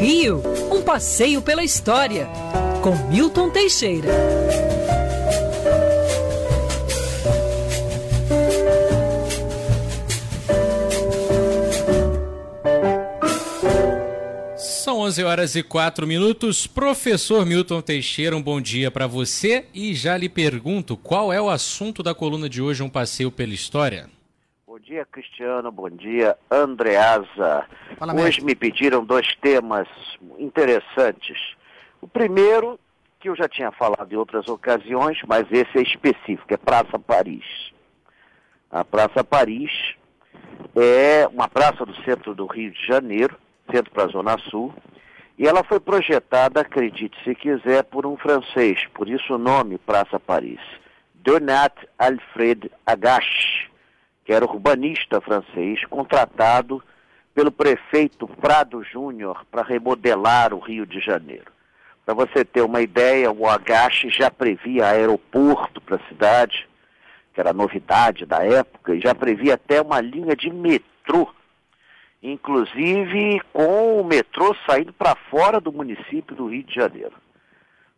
Rio, um passeio pela história, com Milton Teixeira. São 11 horas e 4 minutos. Professor Milton Teixeira, um bom dia para você e já lhe pergunto qual é o assunto da coluna de hoje, um passeio pela história dia, Cristiano. Bom dia, Andreasa. Hoje me pediram dois temas interessantes. O primeiro, que eu já tinha falado em outras ocasiões, mas esse é específico, é Praça Paris. A Praça Paris é uma praça do centro do Rio de Janeiro, centro para a Zona Sul, e ela foi projetada, acredite se quiser, por um francês, por isso o nome Praça Paris. Donat Alfred Agache que era urbanista francês, contratado pelo prefeito Prado Júnior para remodelar o Rio de Janeiro. Para você ter uma ideia, o Agache já previa aeroporto para a cidade, que era novidade da época, e já previa até uma linha de metrô, inclusive com o metrô saindo para fora do município do Rio de Janeiro.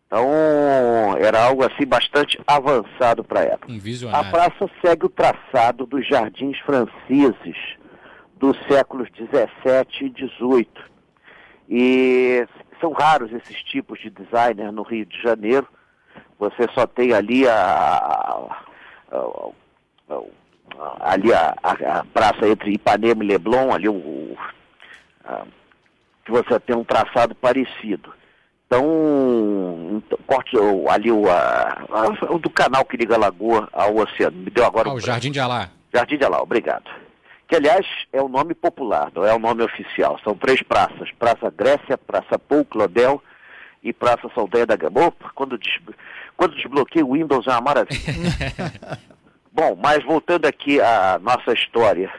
Então, era algo assim bastante avançado para a época. Um a praça segue o traçado dos jardins franceses dos séculos 17 e 18. E são raros esses tipos de designer no Rio de Janeiro. Você só tem ali a, a, a, ali a, a, praça entre Ipanema e Leblon, ali o, que você tem um traçado parecido. Então, corte ali o, a, a, o do canal que liga a lagoa ao oceano. Me deu agora ah, o Jardim de Alá. Jardim de Alá, obrigado. Que, aliás, é o nome popular, não é o nome oficial. São três praças. Praça Grécia, Praça Paul Claudel e Praça Saldanha da Gama. Quando, des... quando o Windows é uma maravilha. Bom, mas voltando aqui à nossa história.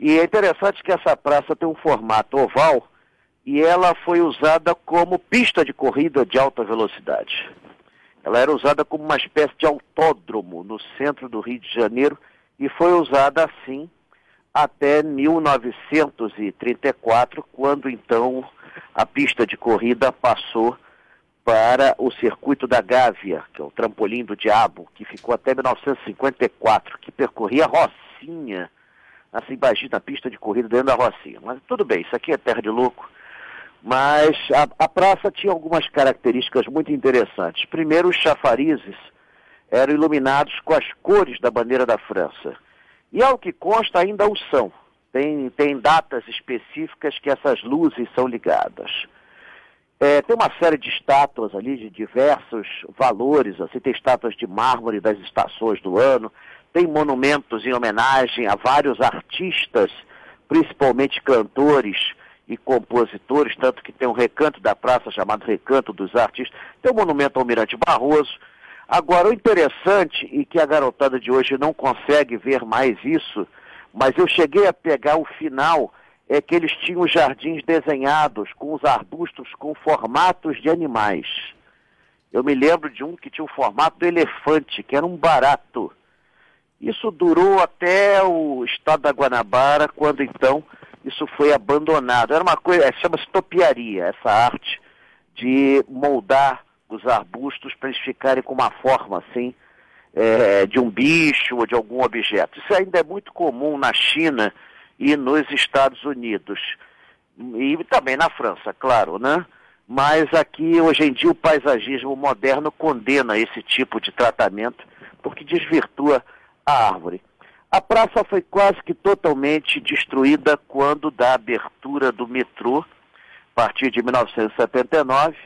E é interessante que essa praça tem um formato oval e ela foi usada como pista de corrida de alta velocidade. Ela era usada como uma espécie de autódromo no centro do Rio de Janeiro e foi usada assim até 1934, quando então a pista de corrida passou para o circuito da Gávea, que é o trampolim do diabo, que ficou até 1954, que percorria Rocinha, assim, imagina a pista de corrida dentro da Rocinha. Mas tudo bem, isso aqui é terra de louco. Mas a, a praça tinha algumas características muito interessantes. Primeiro, os chafarizes eram iluminados com as cores da bandeira da França. E ao que consta, ainda o são. Tem, tem datas específicas que essas luzes são ligadas. É, tem uma série de estátuas ali de diversos valores, assim, tem estátuas de mármore das estações do ano, tem monumentos em homenagem a vários artistas, principalmente cantores, e compositores, tanto que tem um recanto da praça chamado Recanto dos Artistas, tem o monumento ao Almirante Barroso. Agora, o interessante, e que a garotada de hoje não consegue ver mais isso, mas eu cheguei a pegar o final, é que eles tinham jardins desenhados com os arbustos com formatos de animais. Eu me lembro de um que tinha o formato do elefante, que era um barato. Isso durou até o estado da Guanabara, quando então isso foi abandonado. Era uma coisa, chama-se topiaria, essa arte de moldar os arbustos para eles ficarem com uma forma assim, é, de um bicho ou de algum objeto. Isso ainda é muito comum na China e nos Estados Unidos. E também na França, claro, né? Mas aqui, hoje em dia, o paisagismo moderno condena esse tipo de tratamento porque desvirtua a árvore. A praça foi quase que totalmente destruída quando da abertura do metrô, a partir de 1979,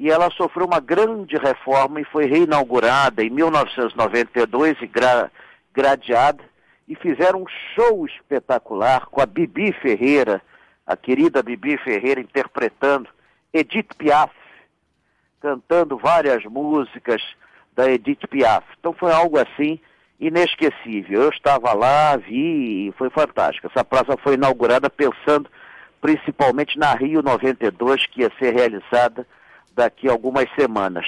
e ela sofreu uma grande reforma e foi reinaugurada em 1992 e gra gradeada, e fizeram um show espetacular com a Bibi Ferreira, a querida Bibi Ferreira interpretando Edith Piaf, cantando várias músicas da Edith Piaf. Então foi algo assim inesquecível. Eu estava lá, vi e foi fantástico. Essa praça foi inaugurada pensando principalmente na Rio 92, que ia ser realizada daqui a algumas semanas.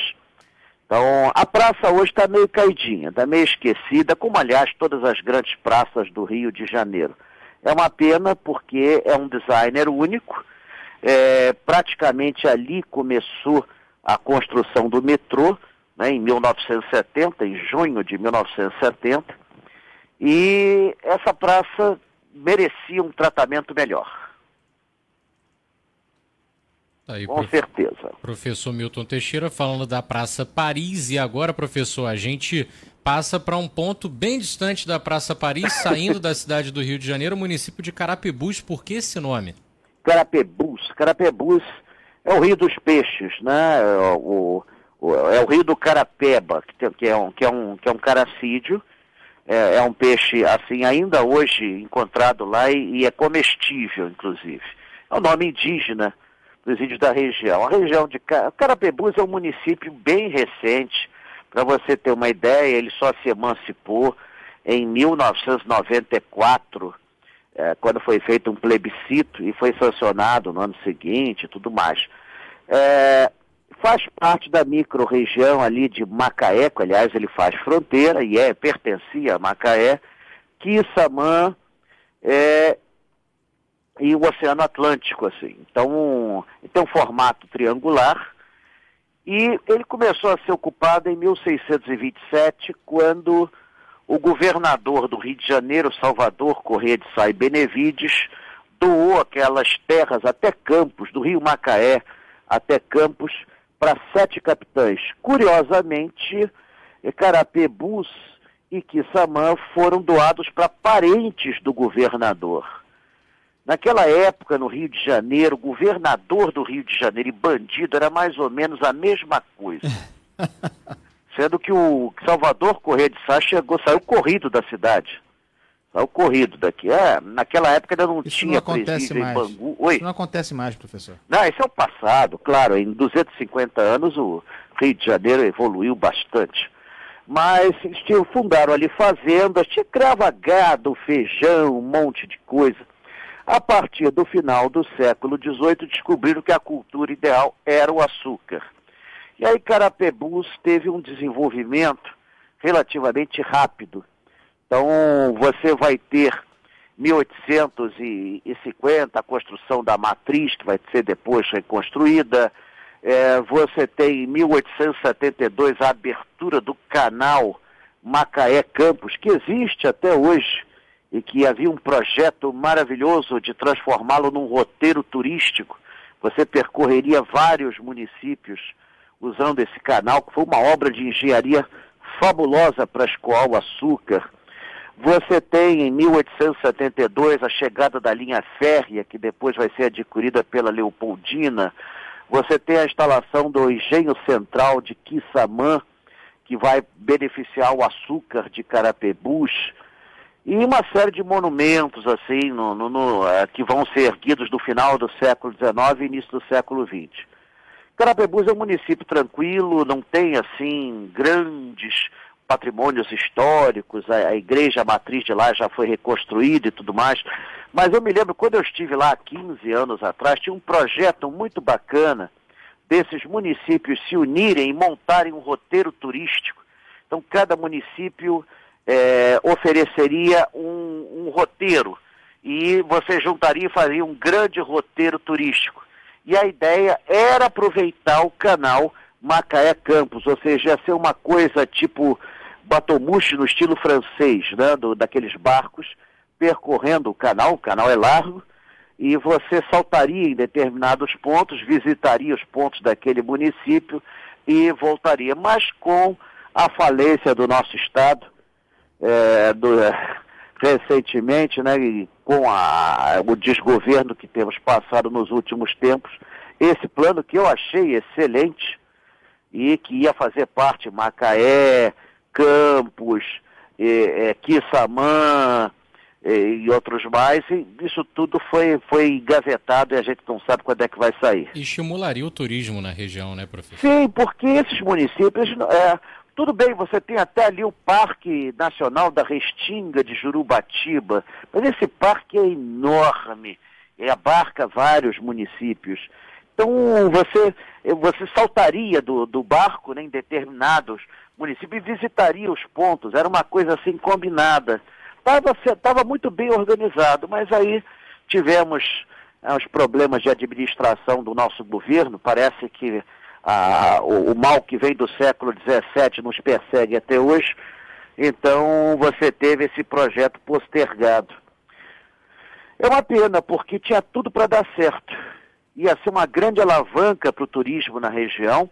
Então, a praça hoje está meio caidinha, está meio esquecida, como aliás todas as grandes praças do Rio de Janeiro. É uma pena porque é um designer único. É, praticamente ali começou a construção do metrô, né, em 1970, em junho de 1970, e essa praça merecia um tratamento melhor. Aí, Com certeza. Professor Milton Teixeira falando da Praça Paris. E agora, professor, a gente passa para um ponto bem distante da Praça Paris, saindo da cidade do Rio de Janeiro, município de Carapebus. Por que esse nome? Carapebus. Carapebus é o Rio dos Peixes, né? É o, o, é o Rio do Carapeba, que, tem, que, é, um, que, é, um, que é um caracídio. É, é, um peixe, assim, ainda hoje encontrado lá e, e é comestível, inclusive. É um nome indígena dos índios da região. A região de Carapebus é um município bem recente. Para você ter uma ideia, ele só se emancipou em 1994, é, quando foi feito um plebiscito e foi sancionado no ano seguinte e tudo mais. É, faz parte da micro-região ali de Macaé, que aliás ele faz fronteira e é, pertencia a Macaé, Quissamã, é, e o Oceano Atlântico, assim. Então, tem um formato triangular. E ele começou a ser ocupado em 1627, quando o governador do Rio de Janeiro, Salvador Corrêa de Sá e Benevides, doou aquelas terras até Campos, do Rio Macaé até Campos, para sete capitães. Curiosamente, Carapebus e Quissamã foram doados para parentes do governador. Naquela época, no Rio de Janeiro, governador do Rio de Janeiro e bandido era mais ou menos a mesma coisa. Sendo que o Salvador Correia de Sá chegou, saiu corrido da cidade. Saiu corrido daqui. É, naquela época ainda não isso tinha não acontece mais. em Bangu. Oi? Isso não acontece mais, professor. Não, isso é o passado, claro. Em 250 anos o Rio de Janeiro evoluiu bastante. Mas eles fundaram ali fazendas, tinha crava gado, feijão, um monte de coisa. A partir do final do século XVIII, descobriram que a cultura ideal era o açúcar. E aí Carapebus teve um desenvolvimento relativamente rápido. Então, você vai ter 1850 a construção da matriz, que vai ser depois reconstruída. É, você tem em 1872 a abertura do canal Macaé Campos, que existe até hoje e que havia um projeto maravilhoso de transformá-lo num roteiro turístico. Você percorreria vários municípios usando esse canal, que foi uma obra de engenharia fabulosa para escoar o açúcar. Você tem em 1872 a chegada da linha férrea, que depois vai ser adquirida pela Leopoldina. Você tem a instalação do engenho central de Quissamã, que vai beneficiar o açúcar de Carapebus e uma série de monumentos assim no, no, no, é, que vão ser erguidos no final do século XIX e início do século XX. Carapebus é um município tranquilo, não tem assim grandes patrimônios históricos, a, a igreja matriz de lá já foi reconstruída e tudo mais, mas eu me lembro quando eu estive lá há 15 anos atrás, tinha um projeto muito bacana desses municípios se unirem e montarem um roteiro turístico. Então cada município é, ofereceria um, um, roteiro e você juntaria e faria um grande roteiro turístico. E a ideia era aproveitar o canal Macaé Campos, ou seja, ia ser uma coisa tipo batomuche no estilo francês, né, do, daqueles barcos percorrendo o canal, o canal é largo, e você saltaria em determinados pontos, visitaria os pontos daquele município e voltaria, mas com a falência do nosso Estado, é, do, recentemente, né, com a, o desgoverno que temos passado nos últimos tempos, esse plano que eu achei excelente e que ia fazer parte Macaé, Campos, é, Quissamã e outros mais, e isso tudo foi, foi engavetado e a gente não sabe quando é que vai sair. E estimularia o turismo na região, né, professor? Sim, porque esses municípios, é, tudo bem, você tem até ali o Parque Nacional da Restinga de Jurubatiba, mas esse parque é enorme, e abarca vários municípios. Então você, você saltaria do, do barco né, em determinados municípios e visitaria os pontos, era uma coisa assim combinada. Estava tava muito bem organizado, mas aí tivemos é, os problemas de administração do nosso governo. Parece que a, o, o, mal que vem do século XVII nos persegue até hoje. Então você teve esse projeto postergado. É uma pena, porque tinha tudo para dar certo. Ia ser uma grande alavanca para o turismo na região.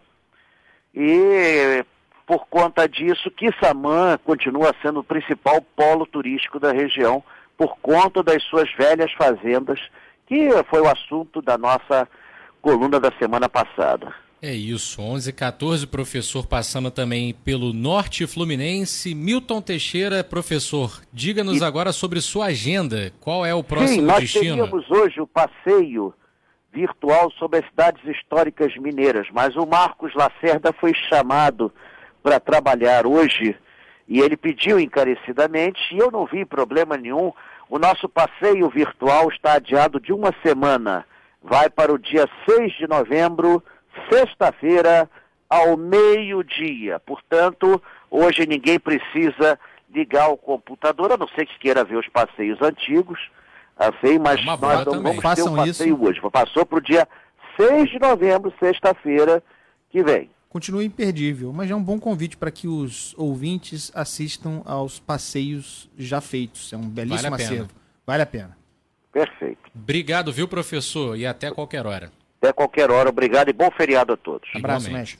E por conta disso, Quissamã continua sendo o principal polo turístico da região, por conta das suas velhas fazendas, que foi o assunto da nossa coluna da semana passada. É isso, 11 e 14, professor, passando também pelo Norte Fluminense. Milton Teixeira, professor, diga-nos e... agora sobre sua agenda. Qual é o próximo Sim, nós destino? Nós teríamos hoje o passeio virtual sobre as cidades históricas mineiras, mas o Marcos Lacerda foi chamado para trabalhar hoje e ele pediu encarecidamente e eu não vi problema nenhum. O nosso passeio virtual está adiado de uma semana. Vai para o dia 6 de novembro sexta-feira, ao meio-dia. Portanto, hoje ninguém precisa ligar o computador, a não ser que queira ver os passeios antigos, assim, mas nós não vamos ter um passeio isso. hoje. Passou para o dia 6 de novembro, sexta-feira, que vem. Continua imperdível, mas é um bom convite para que os ouvintes assistam aos passeios já feitos. É um belíssimo vale acervo. Vale a pena. Perfeito. Obrigado, viu, professor? E até qualquer hora. Até qualquer hora. Obrigado e bom feriado a todos. Abraço, mestre.